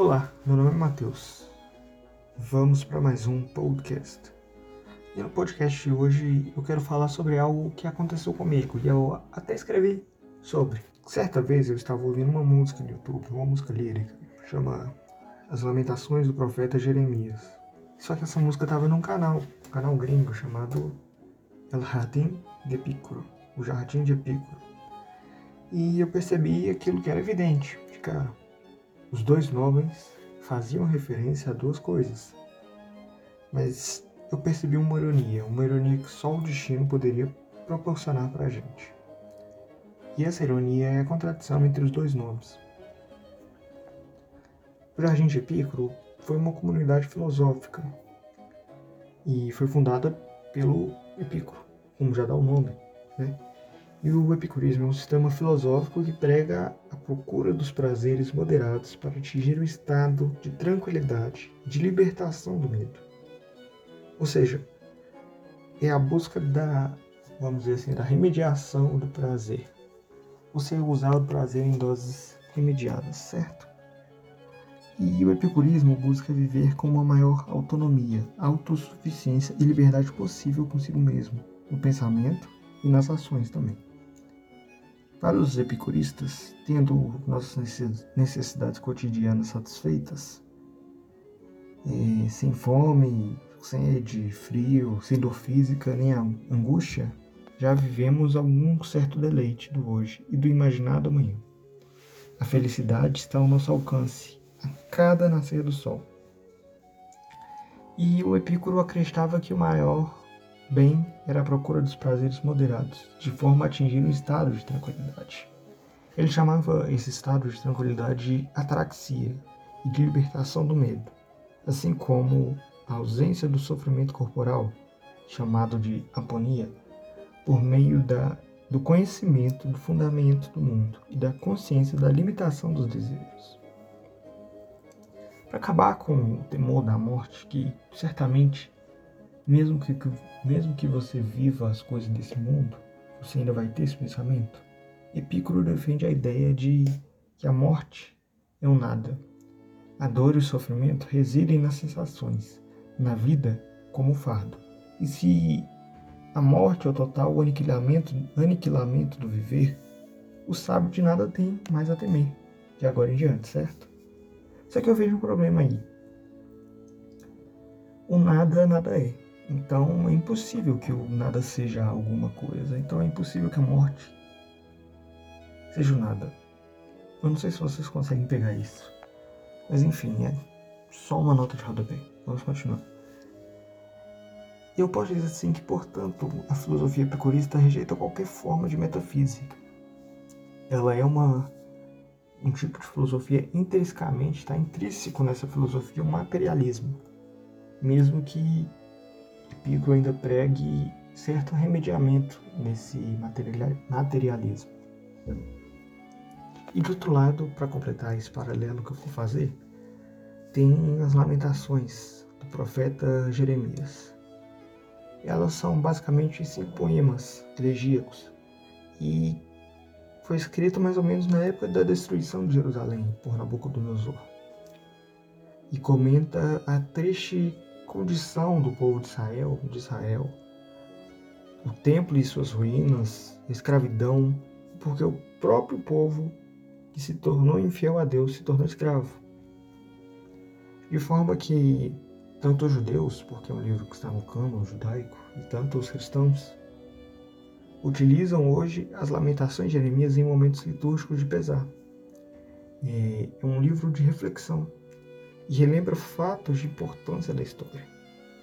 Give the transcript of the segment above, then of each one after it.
Olá, meu nome é Matheus. Vamos para mais um podcast. E no podcast de hoje eu quero falar sobre algo que aconteceu comigo e eu até escrevi sobre. Certa vez eu estava ouvindo uma música no YouTube, uma música lírica, chama As Lamentações do Profeta Jeremias. Só que essa música estava num canal, um canal gringo chamado El Jardín de Epicuro, o Jardim de Epicuro. E eu percebi aquilo que era evidente de cara. Os dois nomes faziam referência a duas coisas. Mas eu percebi uma ironia, uma ironia que só o destino poderia proporcionar para a gente. E essa ironia é a contradição entre os dois nomes. O Jardim de Epicuro foi uma comunidade filosófica e foi fundada pelo Epicuro, como já dá o nome, né? E o epicurismo é um sistema filosófico que prega a procura dos prazeres moderados para atingir o estado de tranquilidade, de libertação do medo. Ou seja, é a busca da, vamos dizer assim, da remediação do prazer. Você usar o prazer em doses remediadas, certo? E o epicurismo busca viver com uma maior autonomia, autossuficiência e liberdade possível consigo mesmo, no pensamento e nas ações também. Para os epicuristas, tendo nossas necessidades cotidianas satisfeitas, é, sem fome, sede, frio, sem dor física nem angústia, já vivemos algum certo deleite do hoje e do imaginado amanhã. A felicidade está ao nosso alcance, a cada nascer do sol. E o Epicuro acreditava que o maior Bem era a procura dos prazeres moderados, de forma a atingir um estado de tranquilidade. Ele chamava esse estado de tranquilidade de ataraxia e de libertação do medo, assim como a ausência do sofrimento corporal, chamado de aponia, por meio da, do conhecimento do fundamento do mundo e da consciência da limitação dos desejos. Para acabar com o temor da morte, que certamente mesmo que, mesmo que você viva as coisas desse mundo, você ainda vai ter esse pensamento? Epicuro defende a ideia de que a morte é um nada. A dor e o sofrimento residem nas sensações, na vida como fardo. E se a morte é o total aniquilamento, aniquilamento do viver, o sábio de nada tem mais a temer, de agora em diante, certo? Só que eu vejo um problema aí. O nada, nada é. Então é impossível que o nada seja alguma coisa. Então é impossível que a morte seja o nada. Eu não sei se vocês conseguem pegar isso. Mas enfim, é só uma nota de rodapé. Vamos continuar. Eu posso dizer assim que, portanto, a filosofia epicurista rejeita qualquer forma de metafísica. Ela é uma um tipo de filosofia intrinsecamente, está intrínseco nessa filosofia o materialismo. Mesmo que Pico ainda pregue certo remediamento nesse materialismo. E do outro lado, para completar esse paralelo que eu vou fazer, tem as lamentações do profeta Jeremias. Elas são basicamente cinco poemas elegíacos e foi escrito mais ou menos na época da destruição de Jerusalém por Nabucodonosor. E comenta a triste condição do povo de Israel, de Israel, o templo e suas ruínas, a escravidão, porque o próprio povo que se tornou infiel a Deus se tornou escravo. De forma que tanto os judeus, porque é um livro que está no cânon judaico, e tanto os cristãos, utilizam hoje as lamentações de Jeremias em momentos litúrgicos de pesar. É um livro de reflexão e relembra fatos de importância da história.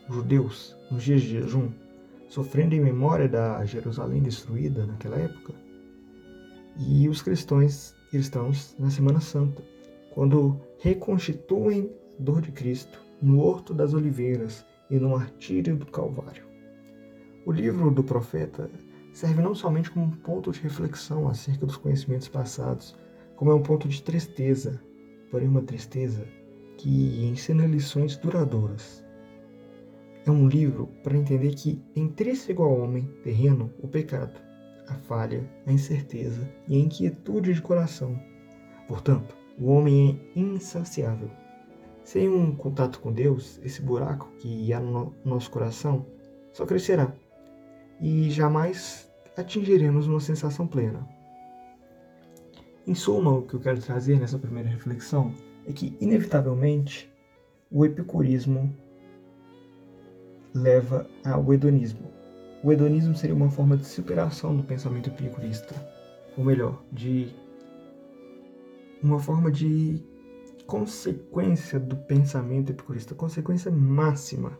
Judeus, nos dias de jejum, sofrendo em memória da Jerusalém destruída naquela época, e os cristãos, cristãos na Semana Santa, quando reconstituem a dor de Cristo no Horto das Oliveiras e no martírio do Calvário. O livro do profeta serve não somente como um ponto de reflexão acerca dos conhecimentos passados, como é um ponto de tristeza, porém uma tristeza que ensina lições duradouras. É um livro para entender que intrínseco ao homem terreno o pecado, a falha, a incerteza e a inquietude de coração. Portanto, o homem é insaciável, Sem um contato com Deus, esse buraco que há no nosso coração só crescerá e jamais atingiremos uma sensação plena. Em suma, o que eu quero trazer nessa primeira reflexão é que, inevitavelmente, o epicurismo leva ao hedonismo. O hedonismo seria uma forma de superação do pensamento epicurista, ou melhor, de uma forma de consequência do pensamento epicurista, consequência máxima.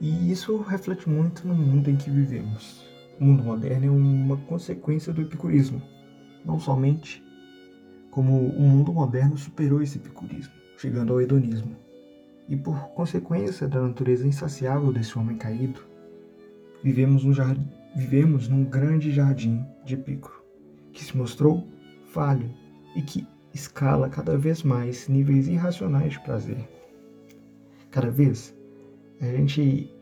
E isso reflete muito no mundo em que vivemos. O mundo moderno é uma consequência do epicurismo não somente como o mundo moderno superou esse epicurismo, chegando ao hedonismo, e por consequência da natureza insaciável desse homem caído, vivemos, jardim, vivemos num grande jardim de Epicuro, que se mostrou falho e que escala cada vez mais níveis irracionais de prazer. Cada vez a gente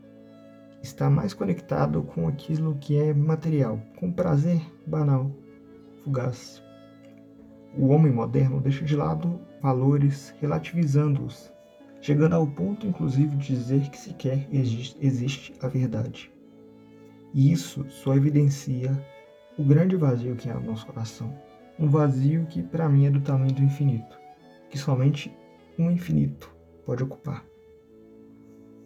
está mais conectado com aquilo que é material, com prazer banal, fugaz. O homem moderno deixa de lado valores, relativizando-os, chegando ao ponto, inclusive, de dizer que sequer existe a verdade. E isso só evidencia o grande vazio que há no nosso coração. Um vazio que, para mim, é do tamanho do infinito, que somente um infinito pode ocupar.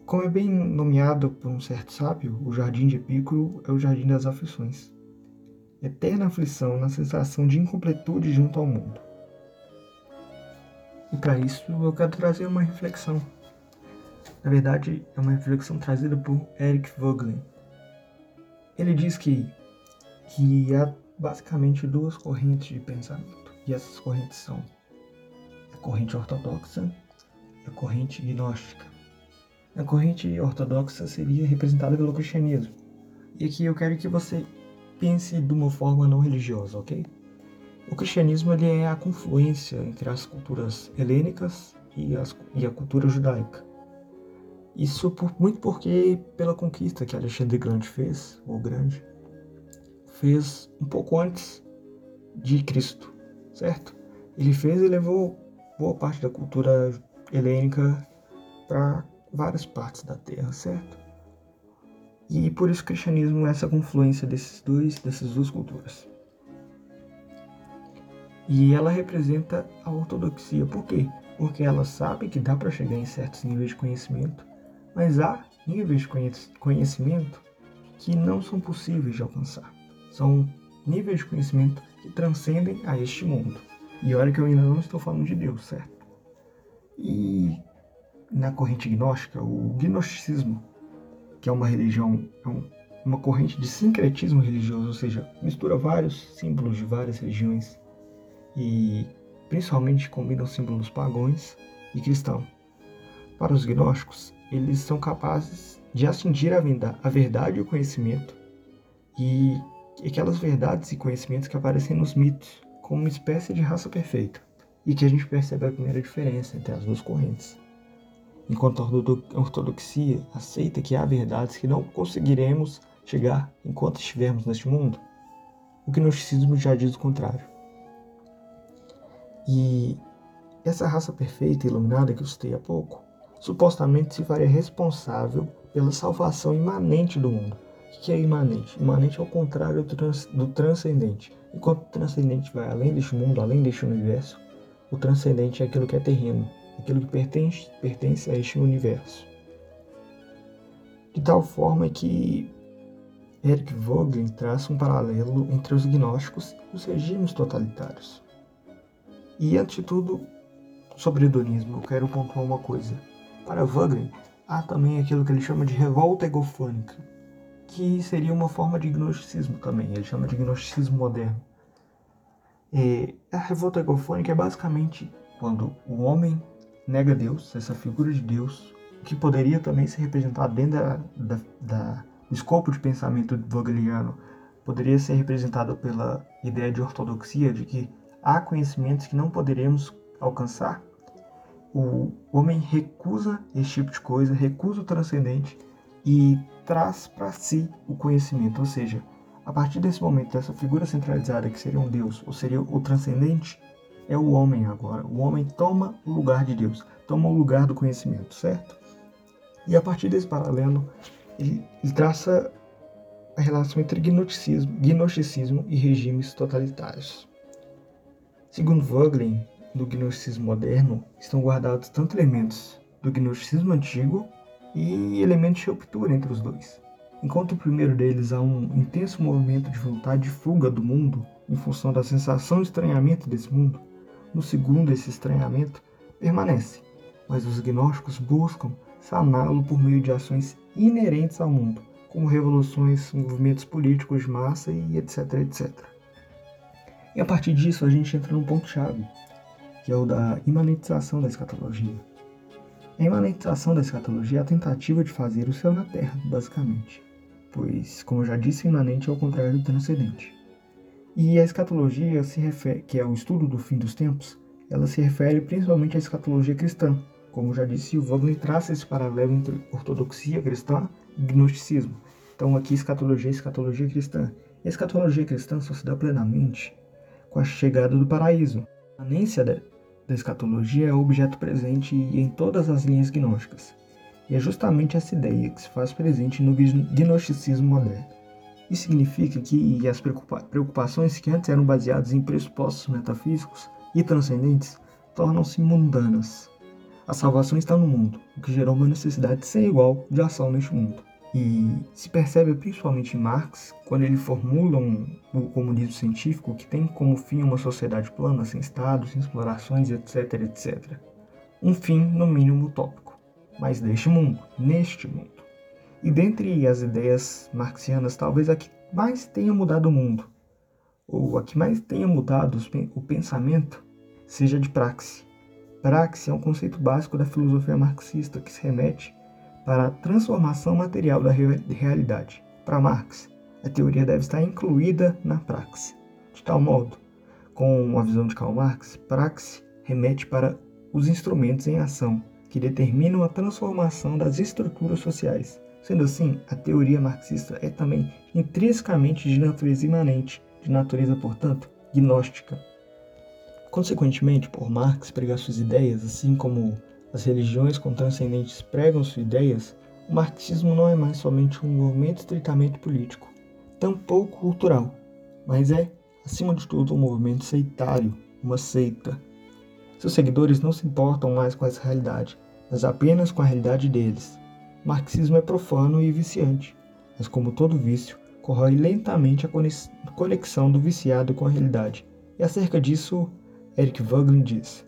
Como é bem nomeado por um certo sábio, o jardim de Epicuro é o jardim das aflições eterna aflição na sensação de incompletude junto ao mundo. E para isso eu quero trazer uma reflexão. Na verdade, é uma reflexão trazida por Eric Vogelin. Ele diz que, que há basicamente duas correntes de pensamento. E essas correntes são a corrente ortodoxa e a corrente gnóstica. A corrente ortodoxa seria representada pelo cristianismo. E aqui eu quero que você pense de uma forma não religiosa, ok? O cristianismo ele é a confluência entre as culturas helênicas e, as, e a cultura judaica. Isso por, muito porque pela conquista que Alexandre Grande fez, ou Grande, fez um pouco antes de Cristo, certo? Ele fez e levou boa parte da cultura helênica para várias partes da Terra, certo? E por isso o cristianismo é essa confluência desses dois, dessas duas culturas. E ela representa a ortodoxia. Por quê? Porque ela sabe que dá para chegar em certos níveis de conhecimento, mas há níveis de conhecimento que não são possíveis de alcançar. São níveis de conhecimento que transcendem a este mundo. E olha que eu ainda não estou falando de Deus, certo? E na corrente gnóstica, o gnosticismo que é uma religião, é uma corrente de sincretismo religioso, ou seja, mistura vários símbolos de várias religiões e principalmente combina os símbolos pagãos e cristãos. Para os gnósticos, eles são capazes de atingir a verdade e o conhecimento e aquelas verdades e conhecimentos que aparecem nos mitos como uma espécie de raça perfeita e que a gente percebe a primeira diferença entre as duas correntes enquanto a ortodoxia aceita que há verdades que não conseguiremos chegar enquanto estivermos neste mundo, o gnosticismo já diz o contrário. E essa raça perfeita e iluminada que eu citei há pouco, supostamente se faria responsável pela salvação imanente do mundo. O que é imanente? Imanente é o contrário do, trans, do transcendente. Enquanto o transcendente vai além deste mundo, além deste universo, o transcendente é aquilo que é terreno, aquilo que pertence, pertence a este universo. De tal forma que Eric Vogelin traça um paralelo entre os gnósticos e os regimes totalitários. E, antes de tudo, sobre hedonismo, eu quero pontuar uma coisa. Para Vogelin, há também aquilo que ele chama de revolta egofânica, que seria uma forma de gnosticismo também, ele chama de gnosticismo moderno. E a revolta egofânica é basicamente quando o homem nega Deus, essa figura de Deus, que poderia também ser representado dentro da, da, da escopo de pensamento vogeliano, poderia ser representado pela ideia de ortodoxia, de que há conhecimentos que não poderemos alcançar. O homem recusa esse tipo de coisa, recusa o transcendente e traz para si o conhecimento, ou seja, a partir desse momento, dessa figura centralizada que seria um Deus, ou seria o transcendente, é o homem agora. O homem toma o lugar de Deus, toma o lugar do conhecimento, certo? E a partir desse paralelo, ele, traça a relação entre gnosticismo, gnosticismo e regimes totalitários. Segundo Vogelin, no gnosticismo moderno estão guardados tanto elementos do gnosticismo antigo e elementos de ruptura entre os dois. Enquanto o primeiro deles há um intenso movimento de vontade de fuga do mundo em função da sensação de estranhamento desse mundo, no segundo esse estranhamento permanece, mas os gnósticos buscam saná-lo por meio de ações inerentes ao mundo, como revoluções, movimentos políticos de massa e etc, etc. E a partir disso a gente entra num ponto-chave, que é o da imanentização da escatologia. A imanentização da escatologia é a tentativa de fazer o céu na terra, basicamente, pois, como eu já disse, o imanente é o contrário do transcendente. E a escatologia se refere, que é o estudo do fim dos tempos, ela se refere principalmente à escatologia cristã. Como já disse, o Wagner traça esse paralelo entre ortodoxia cristã e gnosticismo. Então aqui escatologia e escatologia cristã. E a escatologia cristã só se dá plenamente com a chegada do paraíso. A anência da, da escatologia é o objeto presente em todas as linhas gnósticas. E é justamente essa ideia que se faz presente no gnosticismo moderno. Isso significa que as preocupações que antes eram baseadas em pressupostos metafísicos e transcendentes tornam-se mundanas. A salvação está no mundo, o que gerou uma necessidade sem igual de ação neste mundo. E se percebe principalmente em Marx, quando ele formula um, o comunismo científico que tem como fim uma sociedade plana, sem Estado, sem explorações, etc, etc. Um fim, no mínimo, utópico, mas deste mundo, neste mundo. E dentre as ideias marxianas, talvez a que mais tenha mudado o mundo, ou a que mais tenha mudado o pensamento, seja de praxe. Praxe é um conceito básico da filosofia marxista que se remete para a transformação material da realidade. Para Marx, a teoria deve estar incluída na praxe. De tal modo, com a visão de Karl Marx, praxe remete para os instrumentos em ação que determinam a transformação das estruturas sociais. Sendo assim, a teoria marxista é também intrinsecamente de natureza imanente, de natureza, portanto, gnóstica. Consequentemente, por Marx pregar suas ideias, assim como as religiões transcendentes pregam suas ideias, o marxismo não é mais somente um movimento estritamente político, tampouco cultural, mas é, acima de tudo, um movimento seitário, uma seita. Seus seguidores não se importam mais com essa realidade, mas apenas com a realidade deles. Marxismo é profano e viciante, mas como todo vício, corrói lentamente a conexão do viciado com a realidade. E acerca disso, Eric Voegelin diz: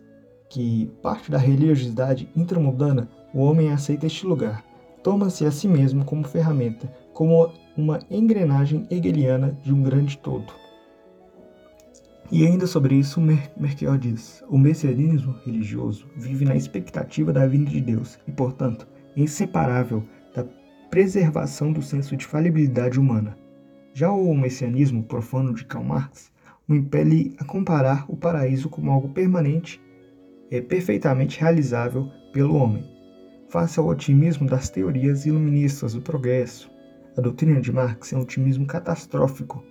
que parte da religiosidade intramundana, o homem aceita este lugar, toma-se a si mesmo como ferramenta, como uma engrenagem hegeliana de um grande todo. E ainda sobre isso, Merkel diz: o messianismo religioso vive na expectativa da vinda de Deus e, portanto, inseparável da preservação do senso de falibilidade humana. Já o messianismo profano de Karl Marx o impele a comparar o paraíso como algo permanente é perfeitamente realizável pelo homem. Face ao otimismo das teorias iluministas do progresso, a doutrina de Marx é um otimismo catastrófico.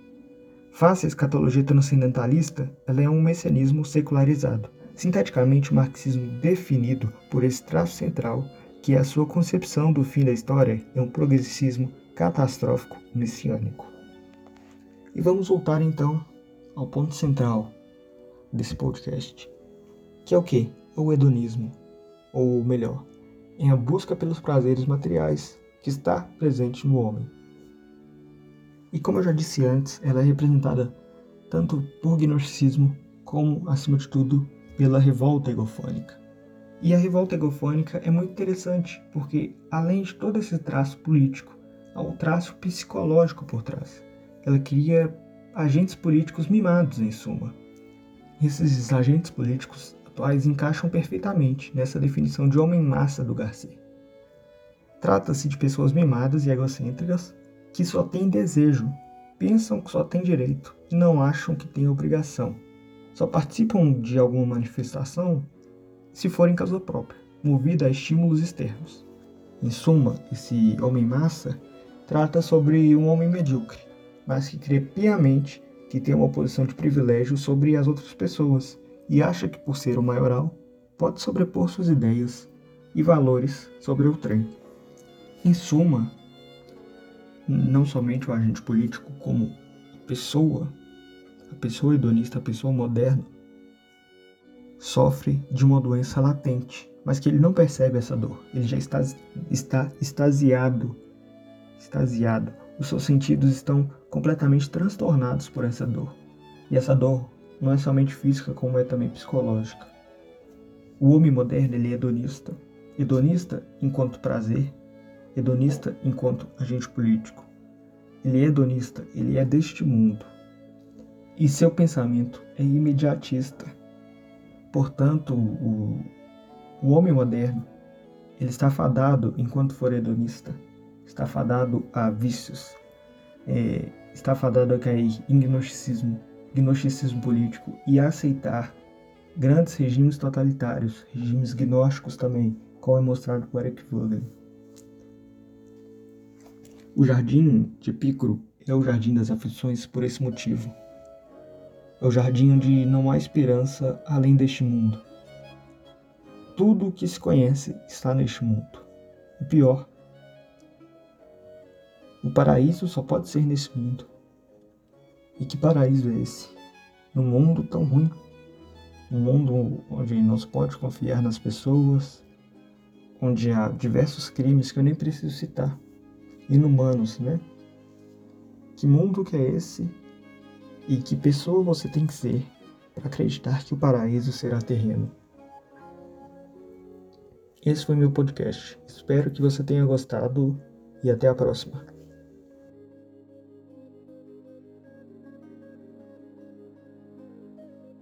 Face à escatologia transcendentalista, ela é um messianismo secularizado. Sinteticamente, o marxismo definido por esse traço central, que a sua concepção do fim da história, é um progressismo catastrófico messiânico. E vamos voltar então ao ponto central desse podcast, que é o que? É o hedonismo, ou melhor, é a busca pelos prazeres materiais que está presente no homem. E como eu já disse antes, ela é representada tanto por gnosticismo como, acima de tudo, pela revolta egofônica. E a revolta egofônica é muito interessante, porque além de todo esse traço político, há um traço psicológico por trás. Ela cria agentes políticos mimados, em suma. Esses agentes políticos atuais encaixam perfeitamente nessa definição de homem-massa do Garcia. Trata-se de pessoas mimadas e egocêntricas que só têm desejo, pensam que só têm direito e não acham que têm obrigação. Só participam de alguma manifestação se for em causa própria, movida a estímulos externos. Em suma, esse homem-massa trata sobre um homem medíocre, mas que crê piamente que tem uma posição de privilégio sobre as outras pessoas e acha que, por ser o maioral, pode sobrepor suas ideias e valores sobre o trem. Em suma, não somente o agente político, como pessoa, a pessoa hedonista, a pessoa moderna, sofre de uma doença latente, mas que ele não percebe essa dor. Ele já está, está extasiado, extasiado. Os seus sentidos estão completamente transtornados por essa dor. E essa dor não é somente física, como é também psicológica. O homem moderno ele é hedonista. Hedonista enquanto prazer, hedonista enquanto agente político. Ele é hedonista, ele é deste mundo. E seu pensamento é imediatista. Portanto, o, o homem moderno, ele está fadado, enquanto for hedonista, está fadado a vícios, é, está fadado a cair em gnosticismo, gnosticismo político e a aceitar grandes regimes totalitários, regimes gnósticos também, como é mostrado por Eric Vogel. O jardim de Picro é o jardim das aflições por esse motivo. É o jardim onde não há esperança além deste mundo. Tudo o que se conhece está neste mundo. O pior, o paraíso só pode ser nesse mundo. E que paraíso é esse? Num mundo tão ruim. Um mundo onde não se pode confiar nas pessoas, onde há diversos crimes que eu nem preciso citar, inumanos, né? Que mundo que é esse? E que pessoa você tem que ser para acreditar que o paraíso será terreno? Esse foi meu podcast. Espero que você tenha gostado e até a próxima.